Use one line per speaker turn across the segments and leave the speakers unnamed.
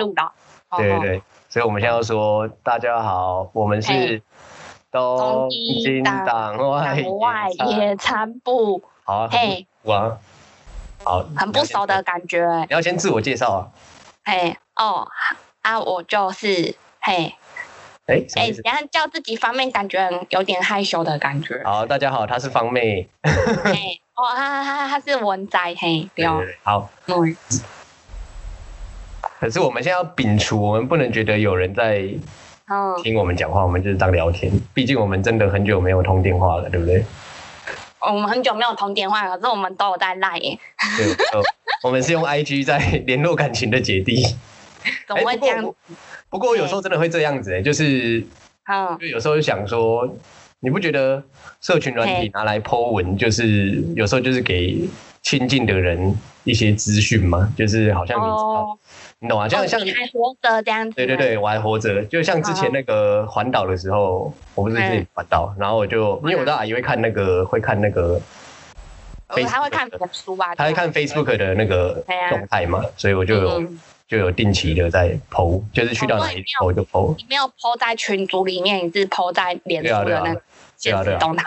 录了。
对对对，所以我们现在要说，大家好，我们是
东
京党
外野餐部。
好，嘿，哇，好，
很不熟的感觉。
你要先自我介绍啊。
嘿，哦，啊，我就是嘿。
哎
哎，然后叫自己方妹，感觉有点害羞的感觉。
好，大家好，她是方妹。
嘿，哦，她她她是文仔，嘿，对哦。
好。嗯。可是我们现在要摒除，我们不能觉得有人在听我们讲话，我们就是当聊天。毕竟我们真的很久没有通电话了，对不对？
我们很久没有通电话，可是我们都有在赖耶。
对，我们是用 IG 在联络感情的姐弟。
怎么会这样？
不过有时候真的会这样子哎，就是，就有时候就想说，你不觉得社群软体拿来 Po 文，就是有时候就是给亲近的人一些资讯吗？就是好像你知道，你懂吗？像像
你还活着这样子。
对对对，我还活着。就像之前那个环岛的时候，我不是自己环岛，然后我就因为我的阿姨会看那个会看那个，
他会看书吧？
他会看 Facebook 的那个动态嘛，所以我就有。就有定期的在 PO，，就是去到哪里剖就 PO。
你没有 PO 在群组里面，你是 PO 在脸书的那个现实动态。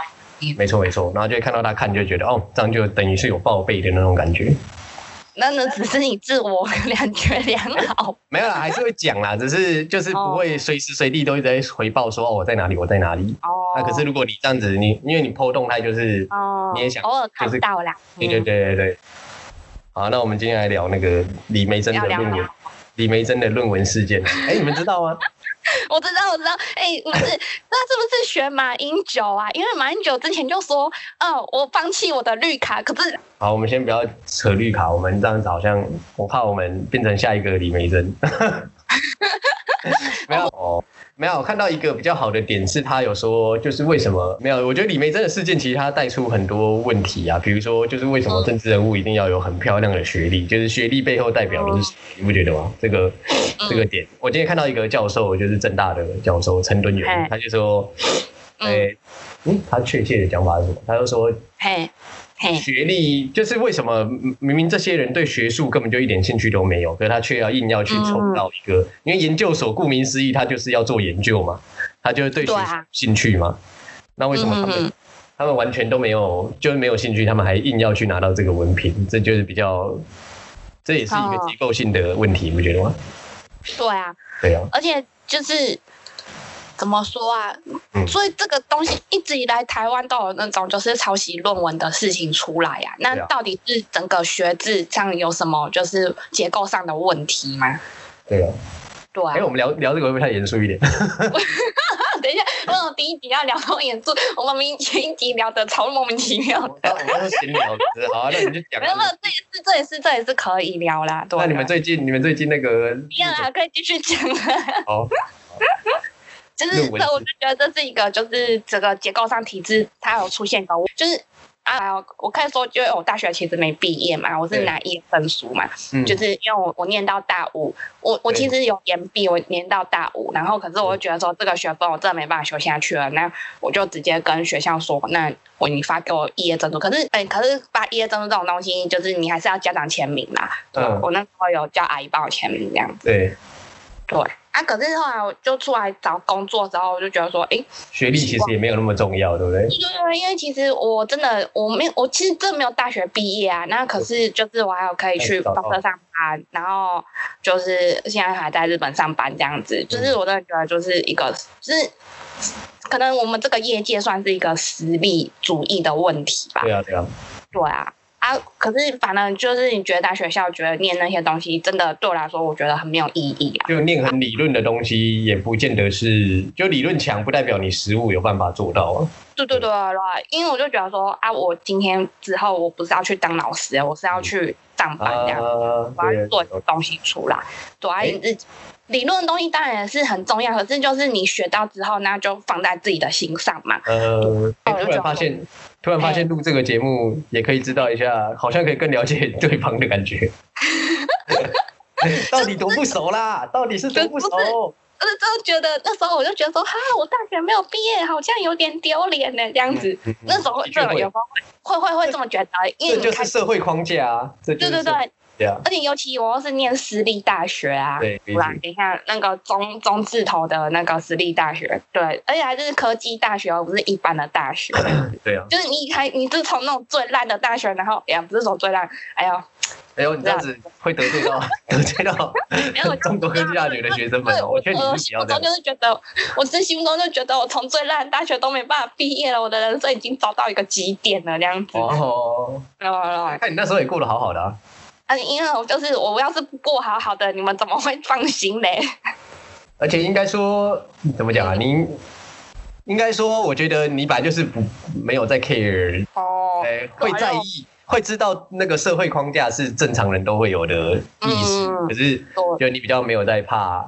没错没错，然后就会看到他看，就觉得哦，这样就等于是有报备的那种感觉。
那那只是你自我感觉良好。
没有啦，还是会讲啦，只是就是不会随时随地都在回报说哦我在哪里我在哪里。哦。那可是如果你这样子，你因为你剖动态就是哦，你也想
偶尔看到啦。
对对对对对。好，那我们今天来聊那个李梅珍的论文。李梅珍的论文事件，哎，你们知道吗？
我知道，我知道。哎，不是，那是不是学马英九啊？因为马英九之前就说，哦，我放弃我的绿卡。可是，
好，我们先不要扯绿卡，我们这样子好像，我怕我们变成下一个李梅珍。没有哦。没有看到一个比较好的点，是他有说，就是为什么没有？我觉得李梅珍的事件其实他带出很多问题啊，比如说，就是为什么政治人物一定要有很漂亮的学历？就是学历背后代表的是，你不觉得吗？这个这个点，我今天看到一个教授，就是正大的教授陈敦元，他就说，哎，嗯，他确切的讲法是什么？他就说，嘿。学历就是为什么明明这些人对学术根本就一点兴趣都没有，可是他却要硬要去冲到一个，因为研究所顾名思义，他就是要做研究嘛，他就是对学兴趣嘛。那为什么他们他们完全都没有，就是没有兴趣，他们还硬要去拿到这个文凭？这就是比较，这也是一个结构性的问题，你不觉得吗？
对啊，
对啊，
而且就是。怎么说啊？所以这个东西一直以来台湾都有那种就是抄袭论文的事情出来呀。那到底是整个学制上有什么就是结构上的问题吗？
对啊，
对啊。
哎，我们聊聊这个会不会太严肃一点？
等一下，为什么第一集要聊这么严肃？我们明前一集聊的超莫名其妙的。
我们是闲聊，好，那你就讲。
没有，没有，这也是，这也是，这也是可以聊啦。
对那你们最近，你们最近那个？
一样啊，可以继续讲啊。
好。
就是这，我就觉得这是一个，就是整个结构上体制它有出现的，就是啊，我可以说，因为我大学其实没毕业嘛，我是拿一分书嘛，就是因为我我念到大五，我我其实有延毕，我念到大五，然后可是我就觉得说这个学分我真的没办法修下去了，那我就直接跟学校说，那我你发给我毕业证书，可是哎，可是发毕业证书这种东西，就是你还是要家长签名嘛，嗯，我那时候有叫阿姨帮我签名这样子，
对，
对。啊，可是后来我就出来找工作之后，我就觉得说，哎，
学历其实也没有那么重要，对不对？对
对，因为其实我真的我没我其实真的没有大学毕业啊，那可是就是我还有可以去公司上班，然后就是现在还在日本上班这样子，就是我真的觉得就是一个，就是可能我们这个业界算是一个实力主义的问题吧。
对啊，对啊，
对啊。啊，可是反正就是你觉得在学校觉得念那些东西，真的对我来说，我觉得很没有意义啊。
就念很理论的东西，也不见得是就理论强，不代表你实物有办法做到啊。
对对对对，因为我就觉得说啊，我今天之后我不是要去当老师，我是要去上班这样，我要做东西出来，对啊，你自己。理论的东西当然也是很重要，可是就是你学到之后，那就放在自己的心上嘛。
呃，突然发现，突然发现录这个节目也可以知道一下，好像可以更了解 对方的感觉。到底多不熟啦？到底是多不熟？
我是真的觉得那时候我就觉得说，哈，我大学没有毕业，好像有点丢脸呢，这样子。那时候就有会会会这么觉得，因为
就是社会框架啊。对
对对。
对啊，
而且尤其我又是念私立大学啊，
对，
不然等一下那个中中字头的那个私立大学，对，而且还是科技大学，而不是一般的大学。
对啊，
就是你还你是从那种最烂的大学，然后哎呀，不是从最烂，哎呦，
哎呦，你这样子会得罪到 得罪到中国科技大学的学生们。我劝你不要这样。
就是觉得，我真心中就觉得，我从最烂大学都没办法毕业了，我的人生已经找到一个极点了，这样子。
哦，看你那时候也过得好好的啊。
啊，因为我就是我，要是不过好好的，你们怎么会放心嘞？
而且应该说，怎么讲啊？您应该说，我觉得你本来就是不没有在 care 哦，哎，会在意，会知道那个社会框架是正常人都会有的意思，可是就你比较没有在怕。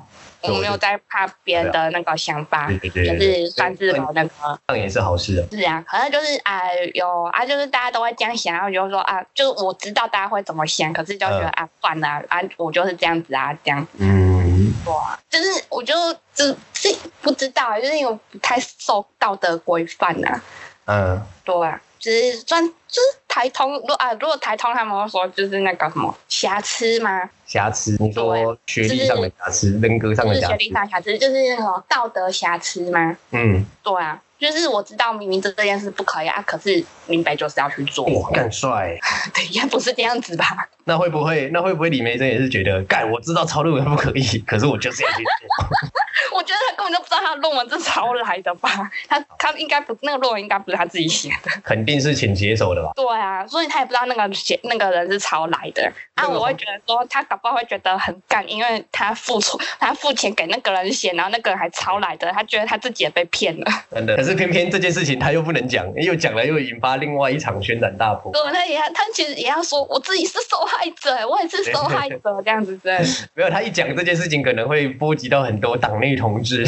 我没有在怕别人的那个想法，
对对
对，就是算是那个，
这样也是好事
的。是啊，可能就是啊，有啊，就是大家都会这样想，然后就说啊，就是我知道大家会怎么想，可是就觉得啊，算了啊，我就是这样子啊，这样。嗯，哇，就是我就就是不知道，就是因为不太受道德规范呐。嗯，对。就是算就是台通，如啊，如果台通他们会说就是那个什么瑕疵吗？
瑕疵，你说学历上的瑕疵，人格上的瑕疵，学
历上瑕疵就是那种道德瑕疵吗？嗯，对啊。就是我知道明明这这件事不可以啊，可是明白就是要去做。
哇，干帅！
对，也不是这样子吧？
那会不会，那会不会李梅珍也是觉得干？我知道抄论文不可以，可是我就是要去做。
我觉得他根本就不知道他的论文是抄来的吧？他他应该不，那个论文应该不是他自己写的。
肯定是请写手的吧？
对啊，所以他也不知道那个写那个人是抄来的。啊，我会觉得说他搞不好会觉得很干，因为他付出，他付钱给那个人写，然后那个人还抄来的，他觉得他自己也被骗了。
真的。可是偏偏这件事情他又不能讲，又讲了又引发另外一场轩然大波。
对，他也他其实也要说我自己是受害者，我也是受害者这样子对。
没有，他一讲这件事情可能会波及到很多党内同志。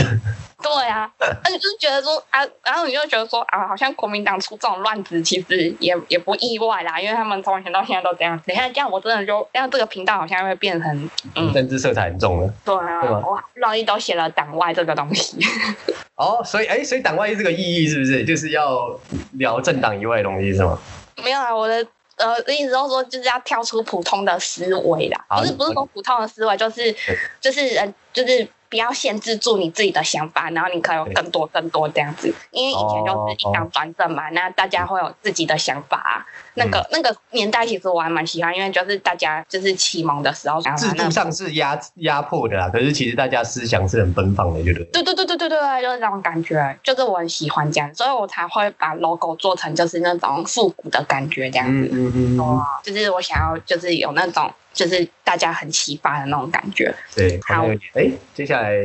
对啊，而且就是觉得说啊，然后你就觉得说啊，好像国民党出这种乱子，其实也也不意外啦，因为他们从前到现在都这样。你看这样，我真的就让这个频道好像会变成嗯
政治色彩很重了。
对啊，我容易都写了党外这个东西。
哦，所以哎，所以党外这个意义是不是就是要聊政党以外的东西是吗？
没有啊，我的呃意思就是说就是要跳出普通的思维啦，不是不是说普通的思维，就是就是呃就是。不要限制住你自己的想法，然后你可以有更多更多这样子。因为以前就是一党专政嘛，那大家会有自己的想法。那个那个年代其实我还蛮喜欢，因为就是大家就是启蒙的时候，
制度上是压压迫的啦，可是其实大家思想是很奔放的，对不
对？对对对对对对，就是这种感觉，就是我很喜欢这样，所以我才会把 logo 做成就是那种复古的感觉这样子。嗯嗯嗯，就是我想要就是有那种。就是大家很启发的那种感觉。
对，好，哎，接下来，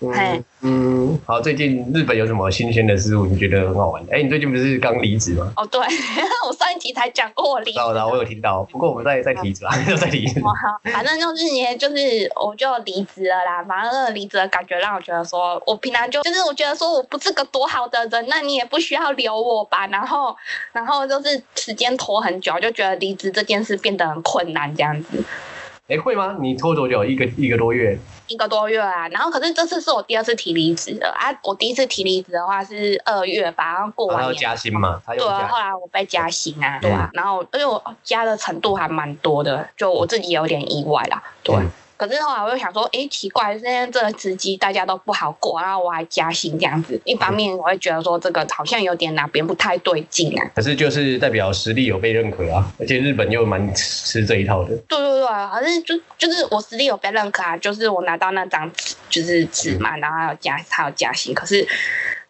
嗯嗯，好，最近日本有什么新鲜的事物？你觉得很好玩？哎，你最近不是刚离职吗？
哦，对，我上一集才讲过我离职。
知道，我有听到。不过我们再再提一次啊，再提一次。
反正就是你，就是我就离职了啦。反正那个离职的感觉让我觉得说，我平常就就是我觉得说我不是个多好的人，那你也不需要留我吧。然后，然后就是时间拖很久，就觉得离职这件事变得很困难，这样子。
哎，会吗？你拖多久？一个一个多月。
一个多月啊，然后可是这次是我第二次提离职的啊。我第一次提离职的话是二月吧，然后过完年。
加薪嘛？
对啊，后来我被加薪啊，对啊。然后因为我加的程度还蛮多的，就我自己有点意外啦，对。可是后来我又想说，哎，奇怪，现在这个时机大家都不好过，然后我还加薪这样子，一方面我会觉得说这个好像有点哪边不太对劲啊。
可是就是代表实力有被认可啊，而且日本又蛮吃这一套的。
对对对，好像就就是我实力有被认可啊，就是我拿到那张纸就是纸嘛，然后还有加还有加薪，可是。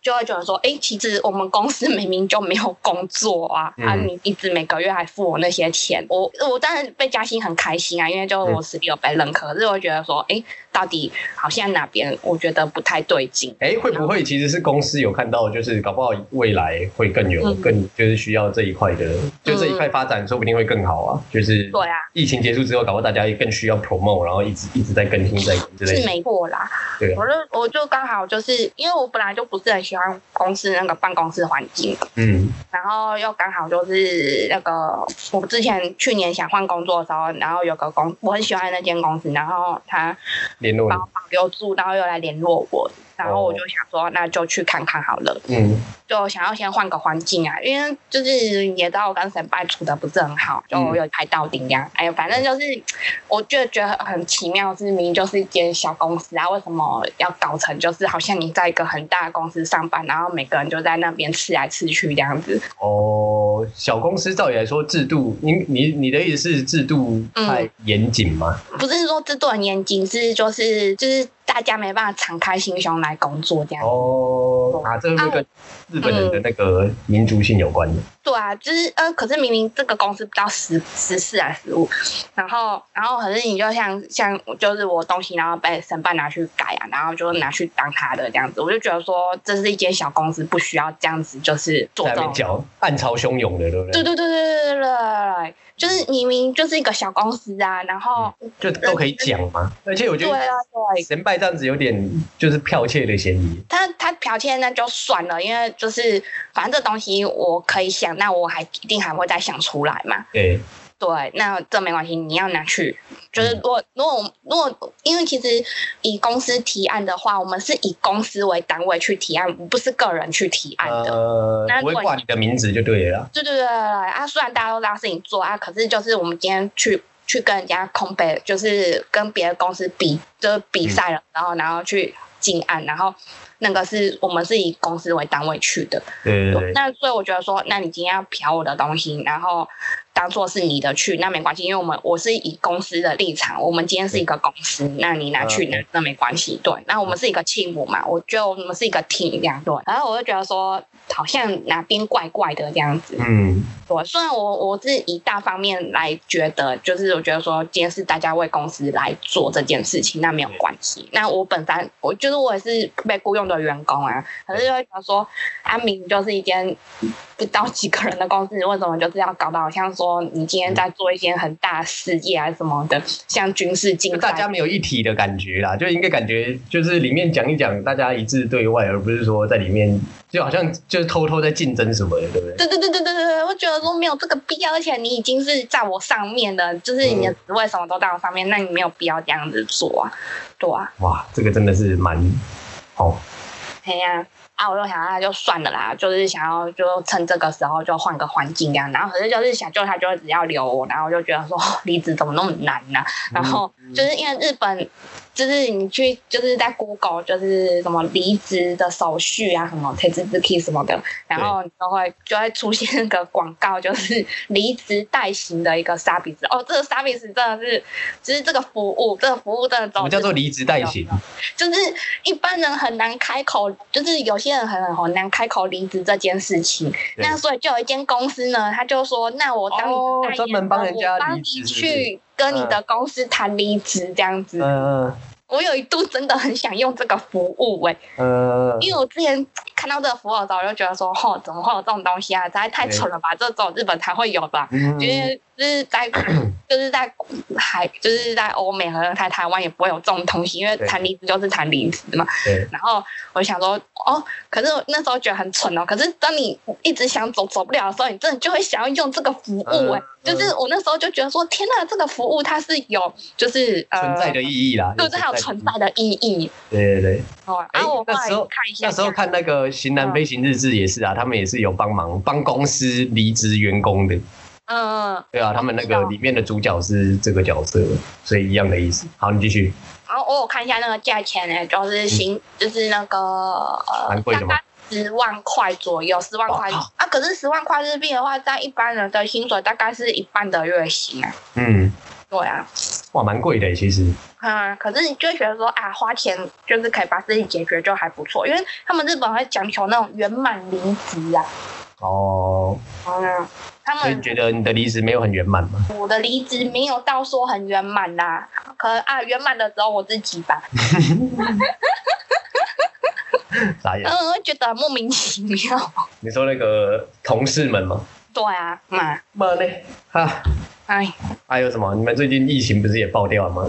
就会觉得说，哎，其实我们公司明明就没有工作啊，啊，你一直每个月还付我那些钱，我我当然被加薪很开心啊，因为就我实力有被认可，可是我觉得说，哎。到底好像哪边我觉得不太对劲？
哎，会不会其实是公司有看到，就是搞不好未来会更有更就是需要这一块的，就这一块发展说不定会更好啊。就是
对啊，
疫情结束之后，搞不好大家也更需要 promote，然后一直一直在更新在之类。
是没错啦。
对，
我就我就刚好就是因为我本来就不是很喜喜欢公司那个办公室环境，
嗯，
然后又刚好就是那个我之前去年想换工作的时候，然后有个公我很喜欢那间公司，然后他
联络你。
帮我留住，然后又来联络我，然后我就想说那就去看看好了，
嗯。
就想要先换个环境啊，因为就是也知道我跟沈拜处的不是很好，就有拍到顶呀，哎呀，反正就是我就觉得很奇妙，是明明就是一间小公司啊，为什么要搞成就是好像你在一个很大的公司上班，然后每个人就在那边吃来吃去这样子。
哦，小公司照理来说制度，你你你的意思是制度太严谨吗？
不是说制度很严谨，是就是就是大家没办法敞开心胸来工作这样。
哦，啊，这个跟日本人的那个民族性有关的。
对啊，就是呃，可是明明这个公司不到十十四还是十五，然后然后可是你就像像就是我东西，然后被申办拿去改啊，然后就拿去当他的这样子，我就觉得说这是一间小公司，不需要这样子，就是做这种。
暗潮汹涌的，对不对？
对对对对对对对，就是明明就是一个小公司啊，然后
就都可以讲嘛。而且我觉得
对啊对，
神拜这样子有点就是剽窃的嫌疑。
他他剽窃那就算了，因为就是反正这东西我可以想，那我还一定还会再想出来嘛。
对，
对，那这没关系，你要拿去。就是
嗯
如果如果如果，因为其实以公司提案的话，我们是以公司为单位去提案，不是个人去提案的。
呃
那，
不会挂你的名字就对了啦。
对对对对对啊！虽然大家都知道是你做啊，可是就是我们今天去去跟人家空杯，就是跟别的公司比，就是比赛了，然后然后去进案，然后那个是我们是以公司为单位去的。
对对对，
那所以我觉得说，那你今天要嫖我的东西，然后当做是你的去，那没关系，因为我们我是以公司的立场，我们今天是一个公司，那你拿去拿那没关系，对。那我们是一个 team 嘛，我觉得我们是一个 team 这样对。然后我就觉得说，好像哪边怪怪的这样子，
嗯，
对。虽然我我是以大方面来觉得，就是我觉得说，今天是大家为公司来做这件事情，那没有关系。那我本身我就是我也是被雇佣的员工啊，可是就会想说，安明就是一间不到几个人的公司，为什么就是要搞到好像说你今天在做一件很大事业啊什么的，像军事竞赛，
大家没有一体的感觉啦，就应该感觉就是里面讲一讲，大家一致对外，而不是说在里面就好像就是偷偷在竞争什么的，对不对？
对对对对对对对，我觉得说没有这个必要，而且你已经是在我上面的，就是你的职位什么都在我上面，那你没有必要这样子做啊，对啊，
哇，这个真的是蛮好，
哎呀、啊，我就想那就算了啦，就是想要就趁这个时候就换个环境这样，然后可是就是想救他就只要留我，然后我就觉得说哦离职怎么那么难呢、然后就是因为日本，就是你去就是在 Google 就是什么离职的手续啊，什么 t a k e key 什么的，然后你都会就会出现那个广告，就是离职代行的一个 service。哦，这个 service 真的是，就是这个服务，这个服务真的
什么叫做离职代行？
就是一般人很难开口，就是有些人很很难开口离职这件事情。那所以就有一间公司呢，他就说，那我当
哦
你的代言
专门帮人家
我帮
离职
你去跟你的公司谈离职这样子。
嗯
我有一度真的很想用这个服务哎、
呃，
因为我之前看到这个服务的时候，我就觉得说，吼，怎么会有这种东西啊？实在太蠢了吧！这种日本才会有吧？
嗯
因为就是在就是在海就是在欧美和在台湾也不会有这种东西，因为
对
谈离职就是谈离职嘛。
对，
然后我就想说，哦，可是我那时候觉得很蠢哦。可是当你一直想走走不了的时候，你真的就会想要用这个服务哎、
嗯
就是我那时候就觉得说，天呐，这个服务它是有就是呃
存在的意义啦，
就是还有存在的意义。
对对对，
哦，
哎
啊，我后来
那时候
看一下，
那时候看那个《型男飞行日志》也是啊，他们也是有帮忙帮公司离职员工的，
嗯，
对啊，他们那个里面的主角是这个角色，所以一样的意思。好，你继续。
然后我有看一下那个价钱呢，就是新，就是那个呃，
蛮贵的吗
大概十万块左右，十万块啊。可是十万块日币的话，在一般人的薪水大概是一半的月薪啊。
嗯，
对啊，
哇，蛮贵的其实。
嗯，可是你就会觉得说啊，花钱就是可以把事情解决，就还不错。因为他们日本会讲求那种圆满离职啊。
哦，
嗯，他们
所以觉得你的离职没有很圆满吗？
我的离职没有到说很圆满啦，可能啊圆满的只有我自己吧。
傻眼。
嗯，我会觉得莫名其妙。
你说那个同事们吗？
对啊，嘛，
妈嘞？哈，
哎，
还有什么？你们最近疫情不是也爆掉了吗？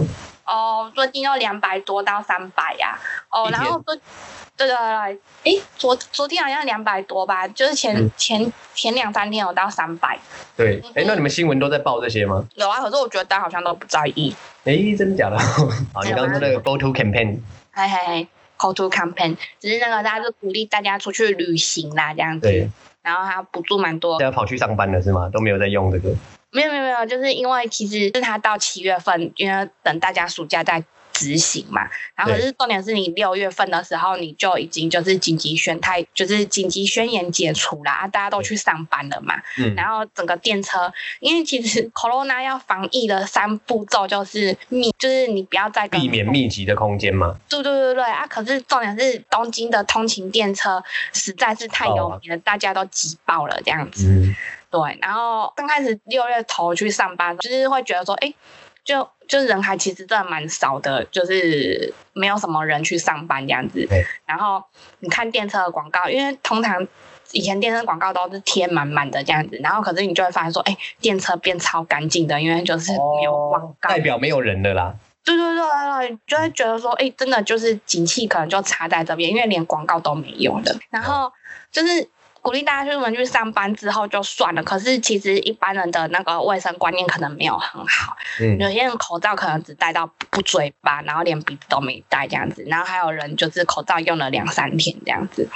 哦，最近要两百多到三百呀。哦，然后对对对对，哎，昨昨天好像两百多吧，就是前前前两三天有到三百。
对，哎，那你们新闻都在报这些吗？
有啊，可是我觉得大家好像都不在意。
哎，真的假的？好，你刚刚说那个 Go to campaign。
嘿嘿嘿，Go to campaign，只是那个大家是鼓励大家出去旅行啦，这样子。对。然后他补助蛮多。
现在跑去上班了是吗？都没有在用这个。
没有没有没有，就是因为其实是他到七月份，因为等大家暑假再。执行嘛，然后可是重点是你六月份的时候你就已经就是紧急宣太，就是紧急宣言解除了啊，大家都去上班了嘛。嗯。然后整个电车，因为其实 corona 要防疫的三步骤就是密，就是你不要再
避免密集的空间嘛。
对对对对啊！可是重点是东京的通勤电车实在是太有名了，大家都挤爆了这样子。嗯。对，然后刚开始六月头去上班，就是会觉得说，哎。就就是人还其实真的蛮少的，就是没有什么人去上班这样子。然后你看电车的广告，因为通常以前电车广告都是贴满满的这样子，然后可是你就会发现说，哎，电车变超干净的，因为就是没有广告，
代表没有人的啦。
对对对对对，就会觉得说，哎，真的就是景气可能就差在这边，因为连广告都没有的。然后就是。鼓励大家出门去上班之后就算了，可是其实一般人的那个卫生观念可能没有很好。嗯，有些人口罩可能只戴到不嘴巴，然后连鼻子都没戴这样子，然后还有人就是口罩用了两三天这样子。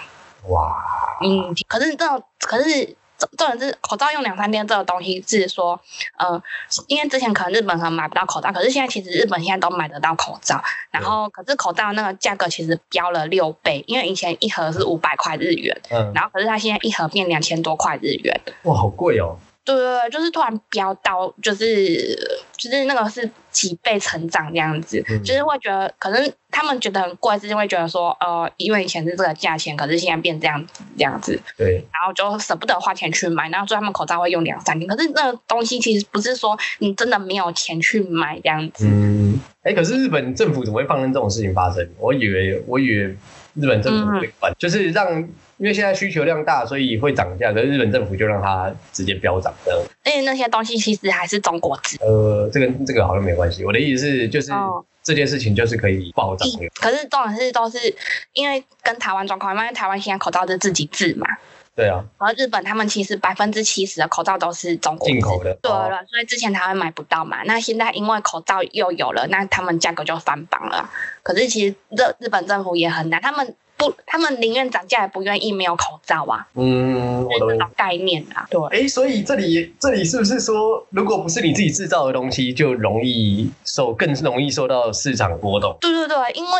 哇，嗯，可是这种可是。这种是口罩用两三天这个东西是说，嗯，因为之前可能日本可能买不到口罩，可是现在其实日本现在都买得到口罩。然后，可是口罩那个价格其实飙了六倍，因为以前一盒是五百块日元，嗯，然后可是它现在一盒变两千多块日元。
哇，好贵哦。
对对对，就是突然飙到，就是就是那个是几倍成长这样子，就是会觉得可能他们觉得很贵，是因为觉得说，呃，因为以前是这个价钱，可是现在变这样子这样子，
对，
然后就舍不得花钱去买，然后所以他们口罩会用两三年，可是那个东西其实不是说你真的没有钱去买这样子。
嗯，哎，可是日本政府怎么会放任这种事情发生？我以为我以为日本政府会管，就是让。因为现在需求量大，所以会涨价。可是日本政府就让它直接飙涨这样。
因为那些东西其实还是中国制。
呃，这个这个好像没关系。我的意思是，就是这件事情就是可以暴涨。
可是重点是都是因为跟台湾状况，因为台湾现在口罩是自己制嘛。
对啊。
而日本他们其实百分之七十的口罩都是中国
进口的。
对了，所以之前他们买不到嘛。那现在因为口罩又有了，那他们价格就翻榜了。可是其实日日本政府也很难，他们。不，他们宁愿涨价也不愿意没有口罩啊。嗯，我这种概念啊。对。
哎，所以这里这里是不是说，如果不是你自己制造的东西，就容易受更容易受到市场波动？
对对对，因为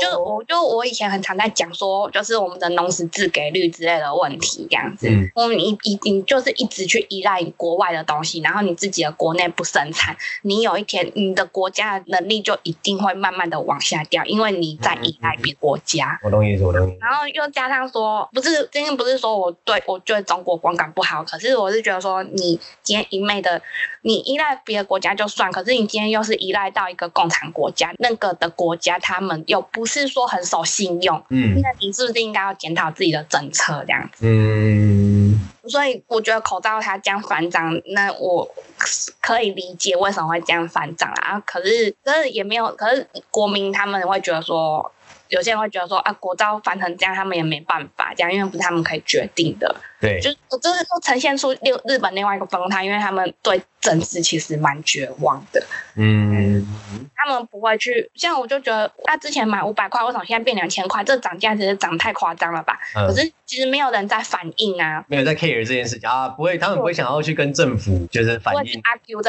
就我就我以前很常在讲说，就是我们的农时自给率之类的问题这样子。嗯。我们一一定就是一直去依赖国外的东西，然后你自己的国内不生产，你有一天你的国家的能力就一定会慢慢的往下掉，因为你在依赖别国家。
我懂意思。
然后又加上说，不是今天不是说我对我觉得中国观感不好，可是我是觉得说，你今天一昧的你依赖别的国家就算，可是你今天又是依赖到一个共产国家，那个的国家他们又不是说很守信用，嗯，那你是不是应该要检讨自己的政策这样子？嗯，所以我觉得口罩它这样反涨，那我可以理解为什么会这样反涨啊。可是可是也没有，可是国民他们会觉得说。有些人会觉得说啊，国招翻成这样，他们也没办法这样，因为不是他们可以决定的。
对，
就是就是说呈现出六日本另外一个风态，因为他们对政治其实蛮绝望的。嗯，他们不会去，像我就觉得，他之前买五百块，为什么现在变两千块？这涨价其实涨太夸张了吧？可是其实没有人在反应啊，
没有在 care 这件事情啊，不会，他们不会想要去跟政府就是反映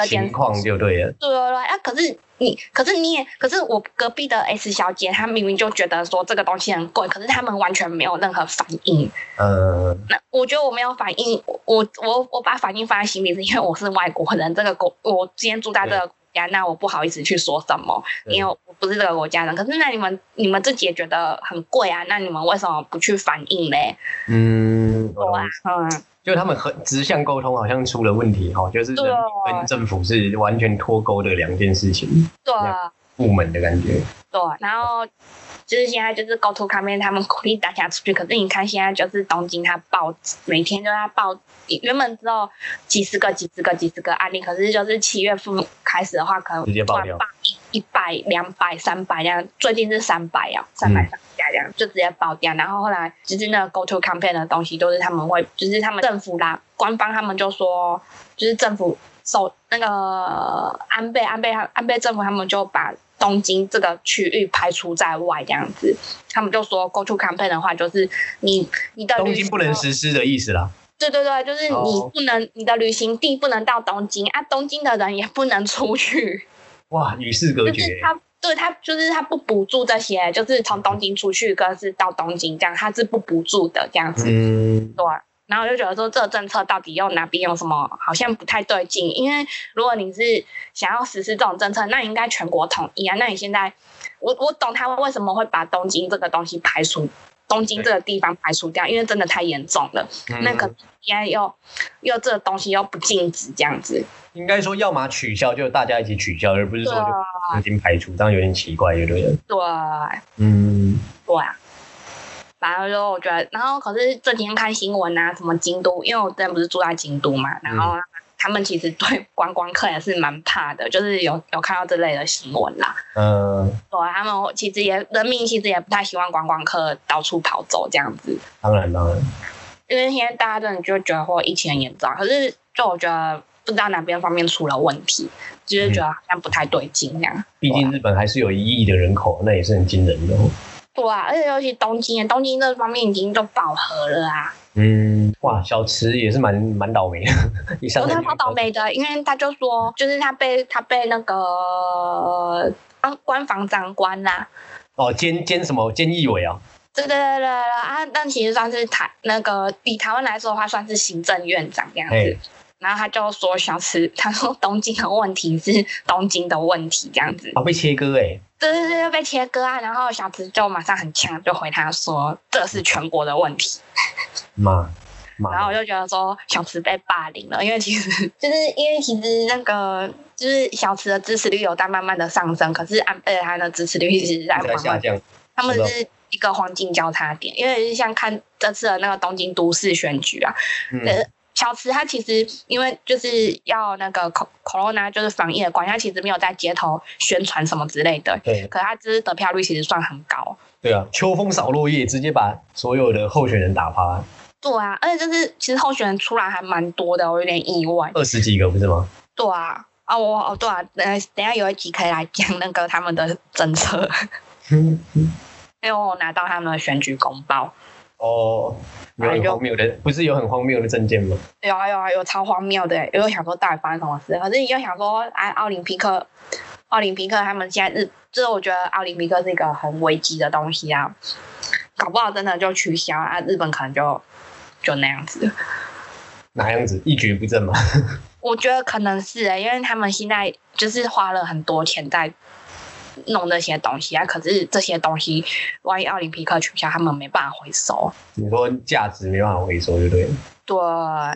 情况就对了。
对对对，啊，可是你，可是你也，可是我隔壁的 S 小姐，她明明就觉得说这个东西很贵，可是他们完全没有任何反应。嗯，那我觉得。我没有反应，我我我把反应放在心里，是因为我是外国人，这个国我今天住在这个国家，那我不好意思去说什么，因为我不是这个国家人。可是那你们你们自己也觉得很贵啊，那你们为什么不去反映嘞？嗯，对啊，
嗯，就他们很直向沟通好像出了问题哈，就是跟政府是完全脱钩的两件事情，
对，
部门的感觉，
对，然后。就是现在，就是 Go to c o m e 他们鼓励大家出去。可是你看，现在就是东京，它报每天都在报，原本只有几十个、几十个、几十个案例，可是就是七月份开始的话，可能
直接爆掉，
一百、两百、三百这样，最近是三百啊，三百上下这样，就直接爆掉。然后后来就是那个 Go to campaign 的东西，都是他们会，就是他们政府啦，官方他们就说，就是政府首那个安倍、安倍、安倍政府他们就把东京这个区域排除在外这样子，他们就说 Go to campaign 的话，就是你你的
东京不能实施的意思啦。
对对对，就是你不能，你的旅行地不能到东京啊，东京的人也不能出去。
哇，与世隔绝。
他对他就是他不补助这些，就是从东京出去跟是到东京这样，他是不补助的这样子。嗯，对。然后我就觉得说，这个政策到底又哪边有什么好像不太对劲？因为如果你是想要实施这种政策，那应该全国统一啊。那你现在，我我懂他为什么会把东京这个东西排除。东京这个地方排除掉，因为真的太严重了。那可应该又又这个东西又不禁止这样子。
应该说，要么取消，就大家一起取消，而不是说就东京排除，这样有点奇怪，有点？对，
嗯，对啊。反正就我觉得，然后可是这几天看新闻啊，什么京都，因为我之前不是住在京都嘛，然后。他们其实对 观光客也是蛮怕的，就是有有看到这类的新闻啦。嗯，对，他们其实也人民其实也不太希望观光客到处跑走这样子。
当然当然，
因为现在大家真的就觉得或疫情很严重，可是就我觉得不知道哪边方面出了问题，就是觉得好像不太对劲那样。
毕竟日本还是有一亿的人口，那也是很惊人的。
对啊，而且尤其东京，东京这方面已经都饱和了啊。
嗯，哇，小池也是蛮蛮倒霉的，
我他超倒霉的，因为他就说，就是他被他被那个啊官房长官啦，
哦，兼兼什么兼义委啊？
对对对对啊，但其实算是台那个以台湾来说的话，算是行政院长这样子。然后他就说小池，他说东京的问题是东京的问题这样子。
啊，被切割哎。
对对对，被切割啊！然后小池就马上很强，就回他说这是全国的问题。
妈，
然后我就觉得说小池被霸凌了，因为其实就是因为其实那个就是小池的支持率有在慢慢的上升，可是安倍他的支持率一直在
慢慢下降。
他们是一个黄金交叉点，因为像看这次的那个东京都市选举啊，呃，小池他其实因为就是要那个 corona 就是防疫的关系，他其实没有在街头宣传什么之类的，
对，
可他支得票率其实算很高。
对啊，秋风扫落叶，直接把所有的候选人打趴。
对啊，而且就是其实候选人出来还蛮多的，我有点意外。
二十几个不是吗？
对啊，啊我哦对啊，等等下有一集可以来讲那个他们的政策。因为我拿到他们的选举公报。
哦，有很荒谬的，不是有很荒谬的证件吗？
有啊有啊有超荒谬的，因为想说到底发生什么事，可是你又想说，哎，奥林匹克，奥林匹克他们现在日，就是我觉得奥林匹克是一个很危机的东西啊，搞不好真的就取消啊，日本可能就。就那样子，
哪样子一蹶不振吗？
我觉得可能是因为他们现在就是花了很多钱在弄那些东西啊，可是这些东西万一奥林匹克取消，他们没办法回收。
你说价值没办法回收，就对了。
对，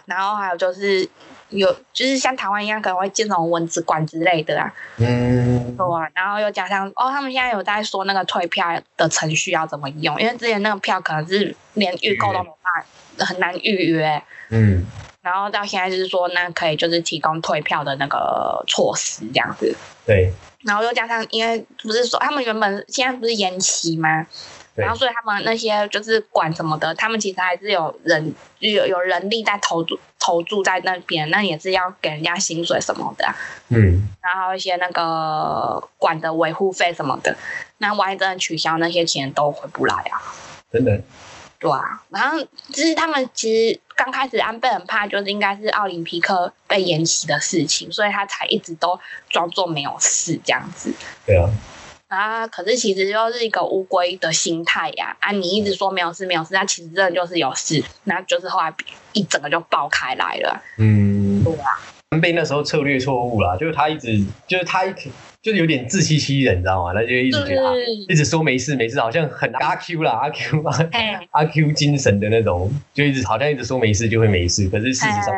然后还有就是有，就是像台湾一样可能会建成文字馆之类的啊。嗯。对啊，然后又加上哦，他们现在有在说那个退票的程序要怎么用，因为之前那个票可能是连预购都没办法。很难预约，嗯，然后到现在就是说，那可以就是提供退票的那个措施这样子，
对，
然后又加上，因为不是说他们原本现在不是延期吗？然后所以他们那些就是管什么的，他们其实还是有人有有人力在投注投注在那边，那也是要给人家薪水什么的，嗯，然后一些那个管的维护费什么的，那万一真的取消，那些钱都回不来啊，
真的。
对啊，然后就是他们其实刚开始安倍很怕，就是应该是奥林匹克被延期的事情，所以他才一直都装作没有事这样子。
对啊，
啊，可是其实就是一个乌龟的心态呀！啊，你一直说没有事没有事，那其实真的就是有事，那就是后来一整个就爆开来了。嗯，对啊，
安倍那时候策略错误啦，就是他一直就是他一。就是有点自欺欺人，你知道吗？那就一直觉得，一直说没事没事，好像很阿 Q 啦，阿 Q 嘛，阿 Q 精神的那种，就一直好像一直说没事就会没事，可是事实上，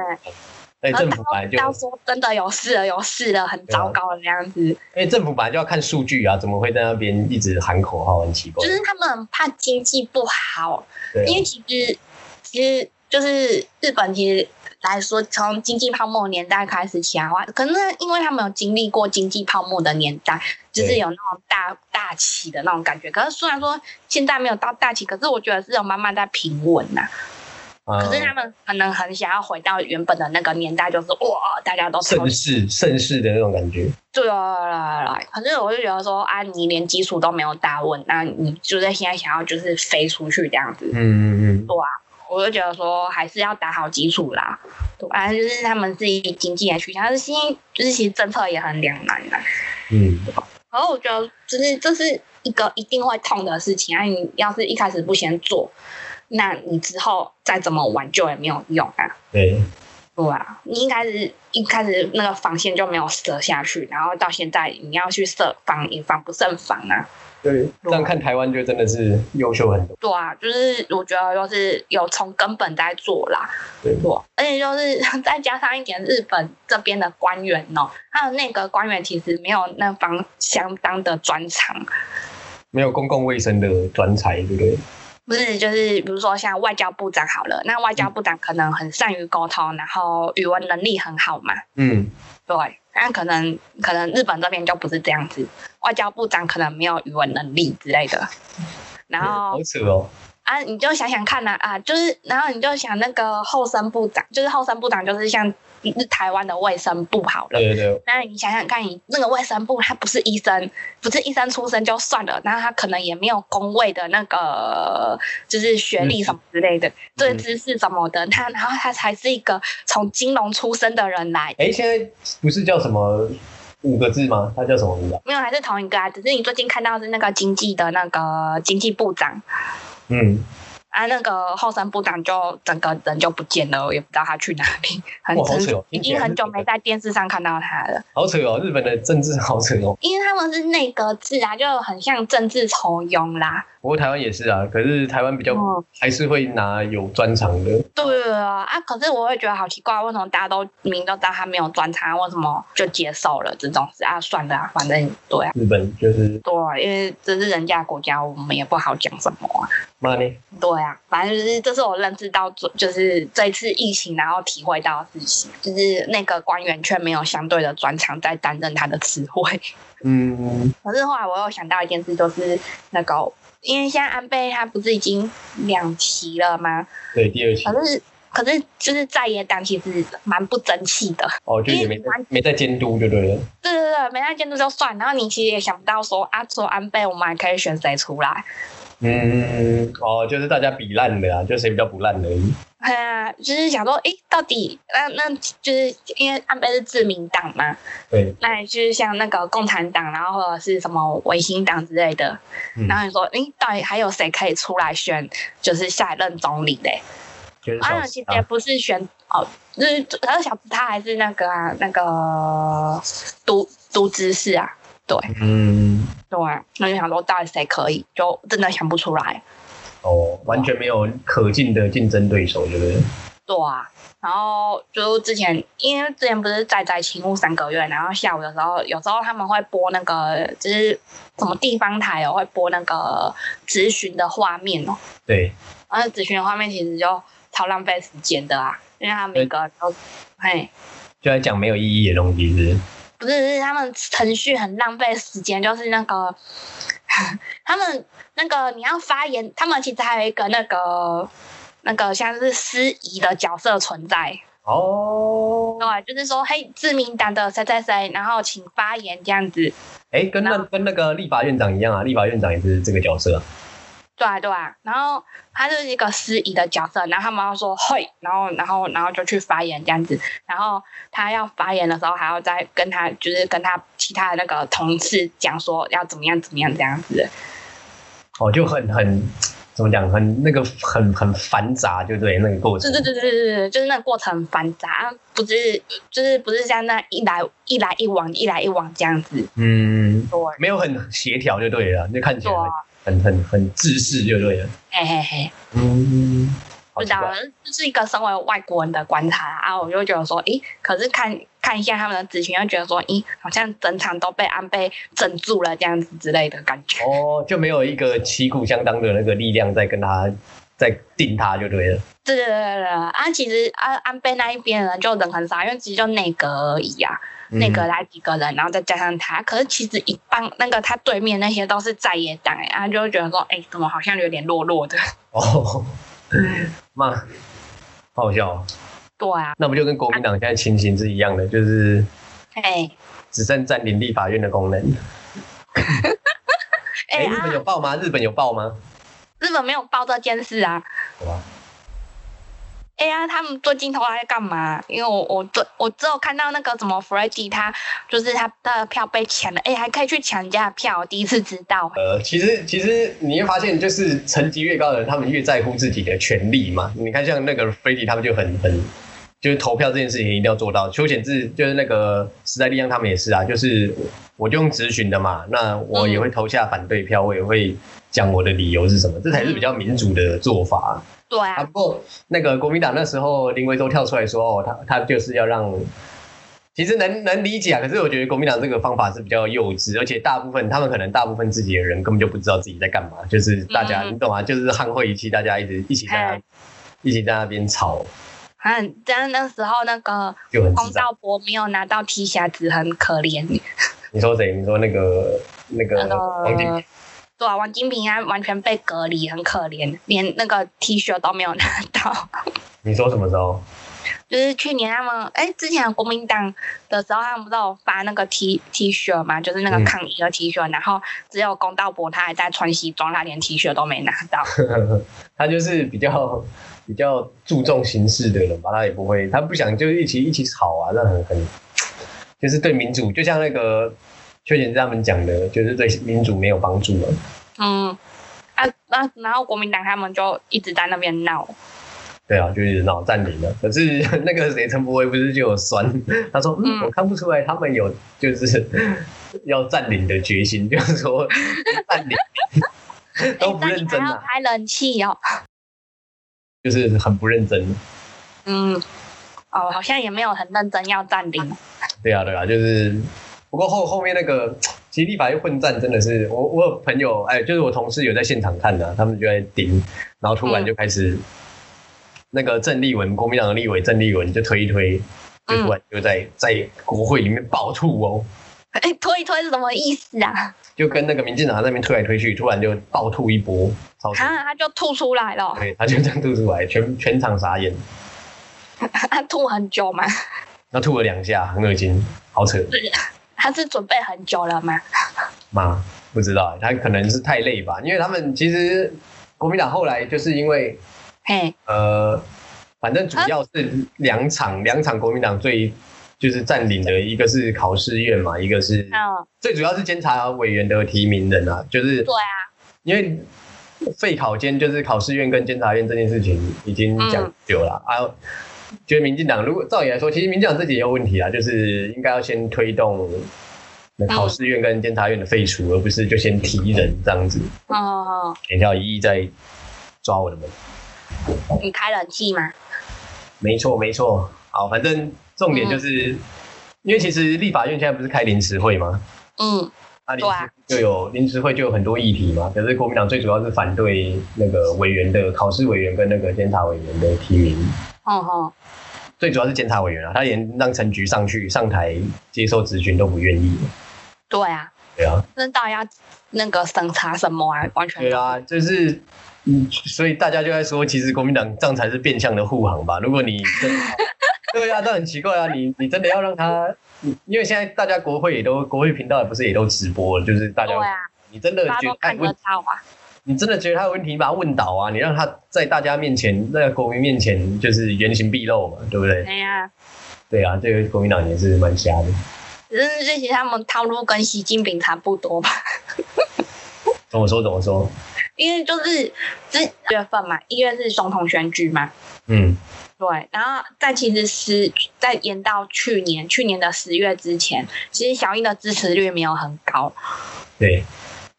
哎，政府本来就
要说真的有事了，有事了，很糟糕的那样子。因
为政府本来就要看数据啊，怎么会在那边一直喊口号，很奇怪。
就是他们怕经济不好，因为其实其实就是日本其实。来说，从经济泡沫年代开始起来的话，可能因为他们有经历过经济泡沫的年代，就是有那种大大起的那种感觉。可是虽然说现在没有到大起，可是我觉得是有慢慢在平稳呐。可是他们可能很想要回到原本的那个年代，就是哇，大家都
盛世盛世的那种感觉。
对啊，可是我就觉得说啊，你连基础都没有打稳，那你就在现在想要就是飞出去这样子。嗯嗯嗯。对啊，我就觉得说还是要打好基础啦。对啊，就是他们自己经济来取向，但是新就是其实政策也很两难的。嗯。然后我觉得就是这是一个一定会痛的事情啊！你要是一开始不先做。那你之后再怎么挽救也没有用啊。对，对啊，你一开始一开始那个防线就没有设下去，然后到现在你要去设防也防不胜防啊。
对，这样看台湾就真的是优秀很多。
对啊，就是我觉得就是有从根本在做啦。
对，
而且就是再加上一点日本这边的官员哦，他的那个官员其实没有那方相当的专长，
没有公共卫生的专才，对不对？
不是，就是比如说像外交部长好了，那外交部长可能很善于沟通，然后语文能力很好嘛。嗯，对。那可能可能日本这边就不是这样子，外交部长可能没有语文能力之类的。然后
好扯哦。
啊，你就想想看呐，啊，就是然后你就想那个后生部长，就是后生部长就是像。是台湾的卫生部好了，
对对对。
那你想想看，你那个卫生部他不是医生，不是医生出身就算了，然后他可能也没有工位的那个，就是学历什么之类的，对知识什么的，他然后他才是一个从金融出身的人来。
哎，现在不是叫什么五个字吗？他叫什么名字？
没有，还是同一个啊，只是你最近看到是那个经济的那个经济部长。嗯。啊，那个后生部长就整个人就不见了，我也不知道他去哪里，很
扯，
已经很久没在电视上看到他了。
好扯哦，日本的政治好扯哦，
因为他们是内阁制啊，就很像政治抽佣啦。
不过台湾也是啊，可是台湾比较还是会拿有专长的。
对啊，啊，可是我会觉得好奇怪，为什么大家都明都知道他没有专长，为什么就接受了这种事啊？算了啊，反正对啊。
日本就是
对，因为这是人家国家，我们也不好讲什么啊。
妈呢？
对啊，反正就是这是我认知到，就是这一次疫情，然后体会到的事情，就是那个官员却没有相对的专长在担任他的词汇。嗯。可是后来我又想到一件事，就是那个。因为现在安倍他不是已经两期了吗？
对，第二期。
可是，可是就是在野党其实蛮不争气的。
哦，就也没没在监督就对了。
对对对，没在监督就算。然后你其实也想不到说啊，说安倍我们还可以选谁出来？
嗯，哦，就是大家比烂的啊，就谁比较不烂而已。
对啊，就是想说，哎，到底那那就是因为安倍是自民党嘛，
对，
那就是像那个共产党，然后或者是什么维新党之类的，然后你说，哎，到底还有谁可以出来选，就是下一任总理嘞？
啊，
其实也不是选哦，就是可是小他还是那个啊，那个都都知识啊。对，嗯，对，那就想说，到底谁可以？就真的想不出来。
哦，完全没有可敬的竞争对手，对不对？
对啊，然后就之前，因为之前不是在在勤务三个月，然后下午的时候，有时候他们会播那个，就是什么地方台哦，会播那个咨询的画面哦。
对，
然后咨询的画面其实就超浪费时间的啊，因为他每个都，嘿，
就在讲没有意义的东西，是。
不是，是他们程序很浪费时间，就是那个，他们那个你要发言，他们其实还有一个那个那个像是司仪的角色存在哦，对，就是说，嘿，自民党的谁谁谁，然后请发言这样子。
哎，跟那跟那个立法院长一样啊，立法院长也是这个角色。
对啊，对啊，然后他就是一个司仪的角色，然后他们要说会，然后然后然后就去发言这样子，然后他要发言的时候还要再跟他就是跟他其他的那个同事讲说要怎么样怎么样这样子。
哦，就很很怎么讲，很那个很很繁杂，对不对？那个过程。
对对对对对对，就是那个过程繁杂，不是就是不是像那一来一来一往一来一往这样子。嗯，对，
没有很协调就对了，就看起来。很很很自私，就对了。嘿嘿嘿，
嗯，不知道，这是一个身为外国人的观察啊。我就觉得说，诶，可是看看一下他们的咨询，又觉得说，咦，好像整场都被安倍镇住了这样子之类的感觉。
哦，就没有一个旗鼓相当的那个力量在跟他在定他就对了。
对对对对啊，其实安安倍那一边人就人很少，因为其实就内阁而已啊，内阁来几个人，然后再加上他。可是其实一帮那个他对面那些都是在野党哎，他就会觉得说，哎，怎么好像有点弱弱的。
哦，妈，好笑。
对啊，
那不就跟国民党现在情形是一样的，就是，
哎，
只剩占领立法院的功能。哎，日本有报吗？日本有报吗？
日本没有报这件事啊。哎呀，他们做镜头在干嘛？因为我我做我只有看到那个什么 Freddie，他就是他的票被抢了，哎，还可以去抢人家的票，第一次知道。
呃，其实其实你会发现，就是层级越高的人，他们越在乎自己的权利嘛。你看，像那个 Freddie，他们就很很。就是投票这件事情一定要做到。邱显志就是那个时代力量，他们也是啊。就是我就用直询的嘛，那我也会投下反对票，我也会讲我的理由是什么，这才是比较民主的做法。
对啊。
不过那个国民党那时候林维洲跳出来说，哦，他他就是要让，其实能能理解啊。可是我觉得国民党这个方法是比较幼稚，而且大部分他们可能大部分自己的人根本就不知道自己在干嘛，就是大家你懂吗？就是汉会一气，大家一直一起在一起在那边吵。
嗯，但那时候那个公道博没有拿到 T 匣子，很可怜。
你说谁？你说那个那个王金平？
对啊，王金平他完全被隔离，很可怜，连那个 T 恤都没有拿到。
你说什么时候？
就是去年他们哎，之前国民党的时候，他们不是有发那个 T T 恤嘛，就是那个抗议的 T 恤，然后只有公道博他还在穿西装，他连 T 恤都没拿到。
他就是比较。比较注重形式的人吧，他也不会，他不想就是一起一起吵啊，那很很，就是对民主，就像那个邱显他们讲的，就是对民主没有帮助了。
嗯，啊，那然后国民党他们就一直在那边闹。
对啊，就一直闹占领了。可是 那个谁陈柏威不是就有酸，他说嗯，我看不出来他们有就是 要占领的决心，就是说 占领都不认真啊，
开冷气哦。
就是很不认真，
嗯，哦，好像也没有很认真要占领。
对啊，对啊，就是，不过后后面那个，其实立法院混战真的是，我我有朋友，哎，就是我同事有在现场看的，他们就在盯，然后突然就开始，那个郑立文，国民党的立委郑立文就推一推，就突然就在在国会里面爆吐哦。
哎，推一推是什么意思啊？
就跟那个民进党那边推来推去，突然就暴吐一波，
啊，他就吐出来了。
对，他就这样吐出来，全全场傻眼。
他吐很久吗？
那吐了两下，很恶心，好扯。
他是准备很久了吗？
妈，不知道，他可能是太累吧。因为他们其实国民党后来就是因为，
嘿，
呃，反正主要是两场，两场国民党最。就是占领的一个是考试院嘛，一个是最主要是监察委员的提名人啊，就是
对啊，
因为废考监就是考试院跟监察院这件事情已经讲久了啊，觉得民进党如果照理来说，其实民进党自己也有问题啊，就是应该要先推动那考试院跟监察院的废除，而不是就先提人这样子。
哦哦，
等一下一一在抓我的门。
你开冷气吗？
没错没错，好，反正。重点就是，因为其实立法院现在不是开临时会吗？
嗯，
那临时就有临时会就有很多议题嘛。可是国民党最主要是反对那个委员的考试委员跟那个监察委员的提名。
哦吼，
最主要是监察委员啊，他连让陈局上去上台接受质询都不愿意。
对啊，
对啊，
那到底要那个审查什么啊？完全
对啊，就是嗯，所以大家就在说，其实国民党这样才是变相的护航吧？如果你真。对啊，这很奇怪啊！你你真的要让他，因为现在大家国会也都国会频道也不是也都直播了，就是大家，你真的觉得他问
啊？
你真的觉得他有问题，你把他问倒啊！你让他在大家面前，在国民面前就是原形毕露嘛，对不对？
对呀，
对啊，这个国民党也是蛮瞎的。
只是这些他们套路跟习近平差不多吧？
怎么说？怎么说？
因为就是这月份嘛，一月是总统选举嘛，
嗯。
对，然后在其实十在延到去年去年的十月之前，其实小英的支持率没有很高。
对。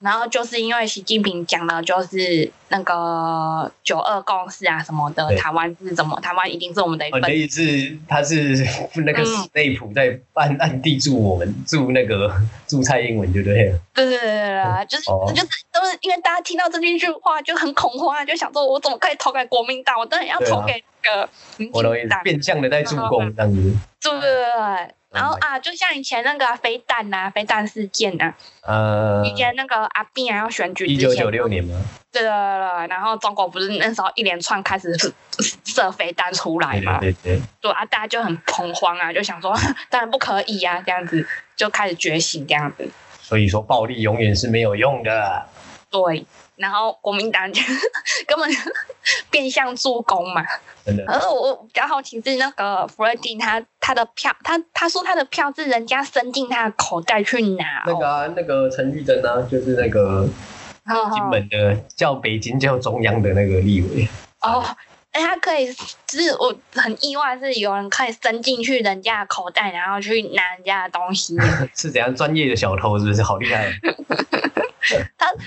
然后就是因为习近平讲的，就是那个九二共识啊什么的，台湾是怎么，台湾一定是我们的一份。
意思是他是那个内普在暗暗地助我们助那个助蔡英文，对不对？
对对对对对，就是就是都是因为大家听到这句话就很恐慌啊，就想说我怎么可以投给国民党？我当然要投给那个民进党。
变相的在助攻这样子。
对对对。然后啊，就像以前那个飞弹呐，飞弹事件呐，呃，以前那个阿扁要选举，
一九九六年吗？
对对对，然后中国不是那时候一连串开始射飞弹出来嘛？
对对对，
对啊，大家就很恐慌啊，就想说 当然不可以啊，这样子就开始觉醒这样子。
所以说，暴力永远是没有用的。
对。然后国民党就 根本 变相助攻嘛，
真的。
而我比较好奇是那个弗瑞迪，他他的票，他他说他的票是人家伸进他的口袋去拿。
那个那个陈玉珍呢，就是那个金门的叫北京叫中央的那个立委。
哦，哎，他可以，就是我很意外是有人可以伸进去人家的口袋，然后去拿人家的东西。
是怎样专业的小偷？是不是好厉害？
他真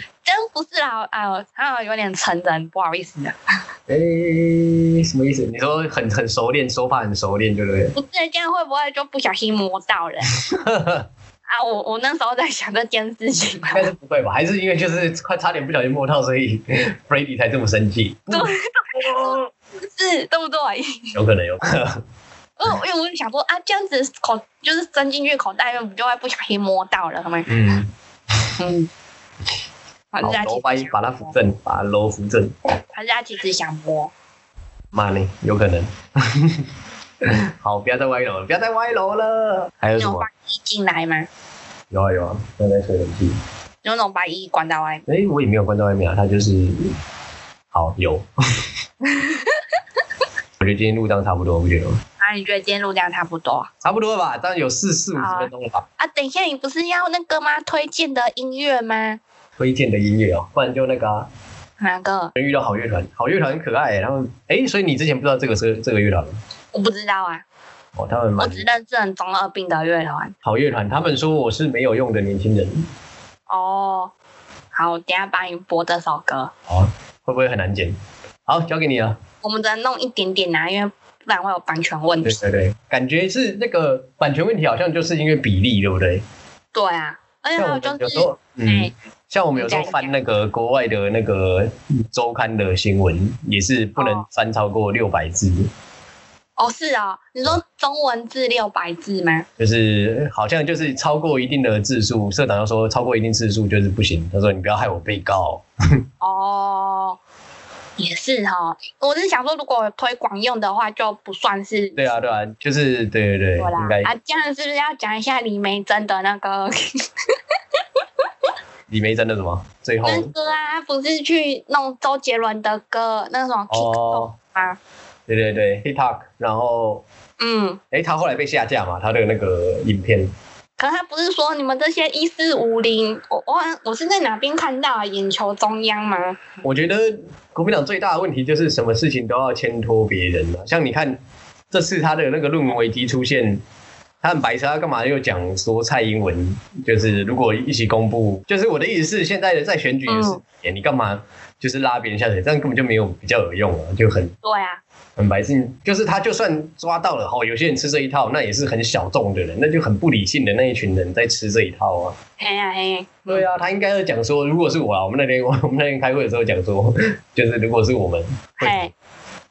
不是啦，哎呦，他有点成人，不好意思。
哎，什么意思？你说很很熟练，手法很熟练，对不对？
不是，这样会不会就不小心摸到人？啊，我我那时候在想这件事情。应
该是不会吧？还是因为就是快差点不小心摸到，所以 Freddy 才这么生气？
对，是，对不对？
有可能有。
呃，因为我就想说啊，这样子口就是伸进去口袋，不就会不小心摸到了，吗？嗯
嗯。好，楼把把它扶正，把楼扶正。
还是他其实想摸？
妈呢？有可能。好，不要再歪楼了，不要再歪楼了。还有什么？
进来吗？
有啊有啊，刚才吹冷气。
有那种把衣关在外
面？哎，我也没有关在外面啊，他就是。好，有。我觉得今天录这样差不多，不觉得吗？
啊，你觉得今天录这样差不多？
差不多吧，当然有四四五十分钟了吧？
啊，等一下，你不是要那个吗？推荐的音乐吗？
推荐的音乐哦，不然就那个
哪个？
遇到好乐团，好乐团很可爱。然后，哎，所以你之前不知道这个是这个乐团吗？
我不知道啊。
哦，他们
我只认识很中二病的乐团。
好乐团，他们说我是没有用的年轻人。
哦，好，等下帮你播这首歌。
好，会不会很难剪？好，交给你了。
我们只能弄一点点啊，因为不然会有版权问题。
对对对，感觉是那个版权问题，好像就是因为比例，对不对？
对啊，而且还有就是，
嗯。像我们有时候翻那个国外的那个周刊的新闻，也是不能翻超过六百字。
哦，是啊，你说中文字六百字吗？
就是好像就是超过一定的字数，社长要说超过一定字数就是不行。他说你不要害我被告。
哦，也是哈，我是想说，如果推广用的话，就不算是。
对啊，对啊，就是对对对，应该
啊，这样是不是要讲一下李梅珍的那个？
李梅珍的什么？最后
那个啊，不是去弄周杰伦的歌，那种 TikTok 啊？
对对对，TikTok，然后嗯，哎，他后来被下架嘛？他的那个影片。
可他不是说你们这些一四五零，我我我是在哪边看到啊眼球中央吗？
我觉得国民党最大的问题就是什么事情都要牵拖别人嘛。像你看这次他的那个论文危机出现。他很白痴，他干嘛？又讲说蔡英文就是如果一起公布，就是我的意思是现在的在选举的是，你干嘛？就是拉别人下水，这样根本就没有比较有用啊，就很
对啊，
很白痴，就是他就算抓到了，哦，有些人吃这一套，那也是很小众的人，那就很不理性的那一群人在吃这一套啊。
嘿呀嘿，
对啊，他应该要讲说，如果是我啊，我们那天我们那天开会的时候讲说，就是如果是我们，嘿，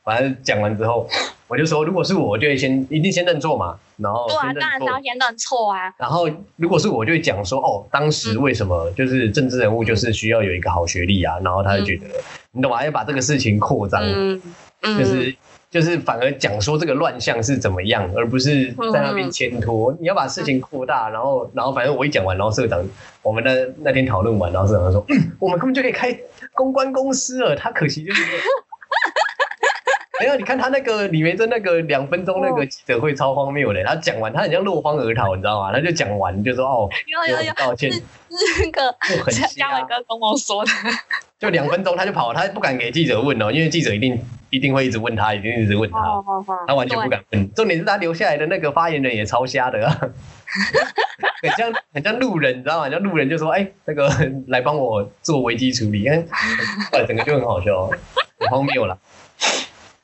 反正讲完之后。我就说，如果是我，我就会先一定先认错嘛，然后
对啊，当然是要先认错啊。
然后如果是我，就会讲说，哦，当时为什么就是政治人物就是需要有一个好学历啊，然后他就觉得，你懂吗？要把这个事情扩张，就是就是反而讲说这个乱象是怎么样，而不是在那边牵拖。你要把事情扩大，然后然后反正我一讲完，然后社长我们的那天讨论完，然后社长说，我们根本就可以开公关公司了，他可惜就是。没有，你看他那个李梅珍那个两分钟那个记者会超荒谬的，他讲完他很像落荒而逃，你知道吗？他就讲完就说哦，
有有有道歉，那个嘉伟哥跟我说的，
就两分钟他就跑，他不敢给记者问哦，因为记者一定一定会一直问他，一定一直问他，他完全不敢问。重点是他留下来的那个发言人也超瞎的，很像很像路人，你知道吗？像路人就说哎，那个 来帮我做危机处理，看，整个就很好笑，很荒谬了。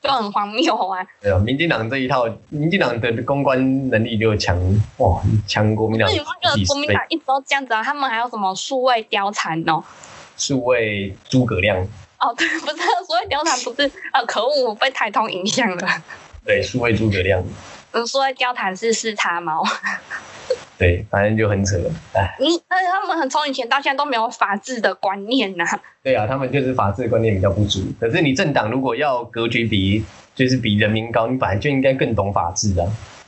就很荒谬啊！
对啊，民进党这一套，民进党的公关能力就强哇，强国民党。
那你们觉得国民党一直都这样子啊？他们还有什么数位貂蝉哦？
数位诸葛亮。
哦，对，不是数位貂蝉，不是呃，可恶，我被台通影响了。
对，数位诸葛亮。
嗯，数位貂蝉是四叉猫。
对，反正就很扯，哎。
嗯，而且他们很从以前到现在都没有法治的观念呐。
对啊，他们就是法治观念比较不足。可是你政党如果要格局比就是比人民高，你本来就应该更懂法治啊。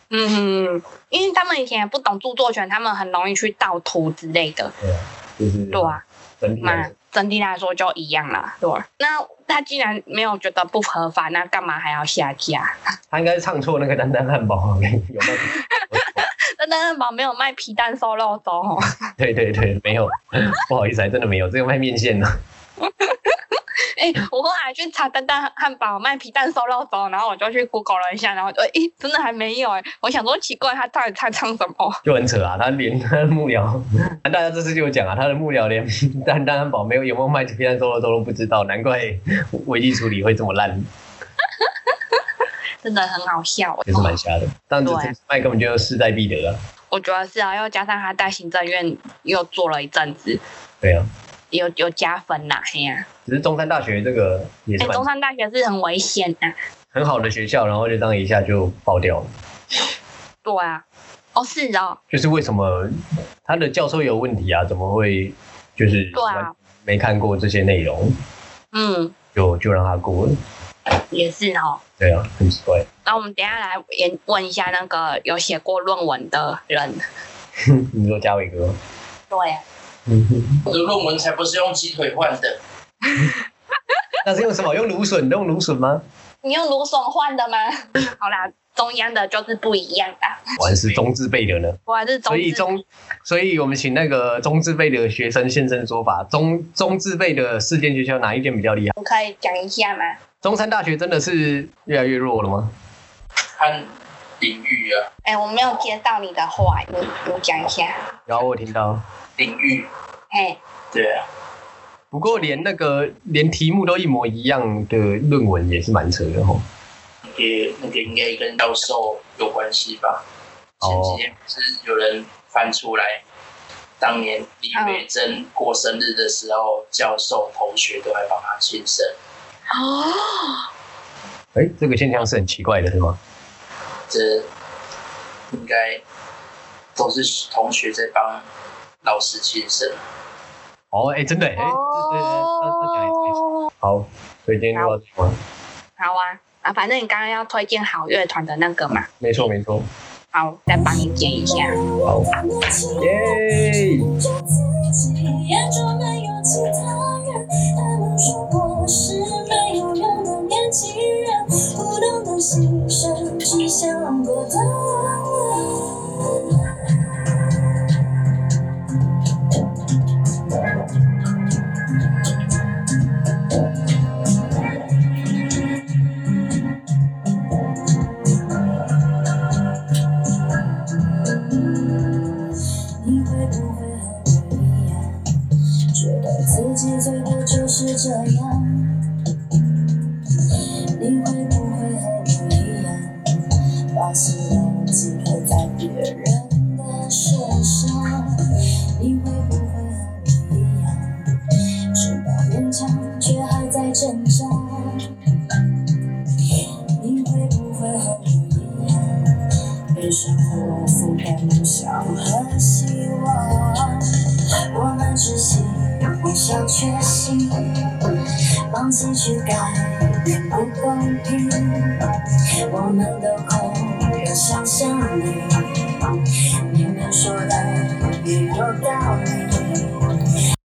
嗯，因为他们以前也不懂著作权，他们很容易去盗图之类的。
对啊，就是
对啊，
整体
整体来说就一样啦。对，那他既然没有觉得不合法，那干嘛还要下架？
他应该是唱错那个丹丹汉堡有没有？
丹丹汉堡没有卖皮蛋瘦肉粥哦。
对对对，没有，不好意思，还真的没有，只有卖面线呢。
哎，我后来去查丹丹汉堡卖皮蛋瘦肉粥，然后我就去 Google 了一下，然后就哎，真的还没有哎。我想说奇怪，他到底在唱什么？
就很扯啊，他连他的幕僚，大家这次就有讲啊，他的幕僚连丹丹汉堡没有有没有卖皮蛋瘦肉粥都不知道，难怪危机处理会这么烂。
真的很好笑，
也是蛮瞎的。但这麦根本就势在必得啊。
我觉得是啊，又加上他在行政院又做了一阵子。
对啊。
有有加分呐，嘿呀！
只是中山大学这个也是，
中山大学是很危险的，
很好的学校，然后就这样一下就爆掉了。
对啊，哦是哦，
就是为什么他的教授有问题啊？怎么会就是
对啊？
没看过这些内容，
嗯，
就就让他过了，
也是哦。
对啊，很奇怪。
那我们等下来也问一下那个有写过论文的人，
你说嘉伟哥？
对。
我的论文才不是用鸡腿换的，
那是用什么？用芦笋？用芦笋吗？
你用芦笋换的吗？好啦，中央的就是不一样的。
我还是中字辈的呢。
我还是中。
所以中，所以我们请那个中字辈的学生现身说法。中中字辈的四间学校哪一间比较厉害？
我可以讲一下吗？
中山大学真的是越来越弱了吗？
看领域啊。
哎，我没有接到你的话，你你讲一下。
然后我听到。
领域，
嘿，
对啊。
不过连那个连题目都一模一样的论文也是蛮扯的吼。
也那个应该跟教授有关系吧？前几天是有人翻出来，当年李美珍过生日的时候，教授同学都来帮他庆生。
哦。
哎，这个现象是很奇怪的，是吗？
这应该都是同学在帮。老师亲生
哦，哎，真的哎，对对对，好，推荐乐团，
好啊啊，反正你刚刚要推荐好乐团的那个嘛，
没错没错，
好，再帮你点一下，
好，耶。
去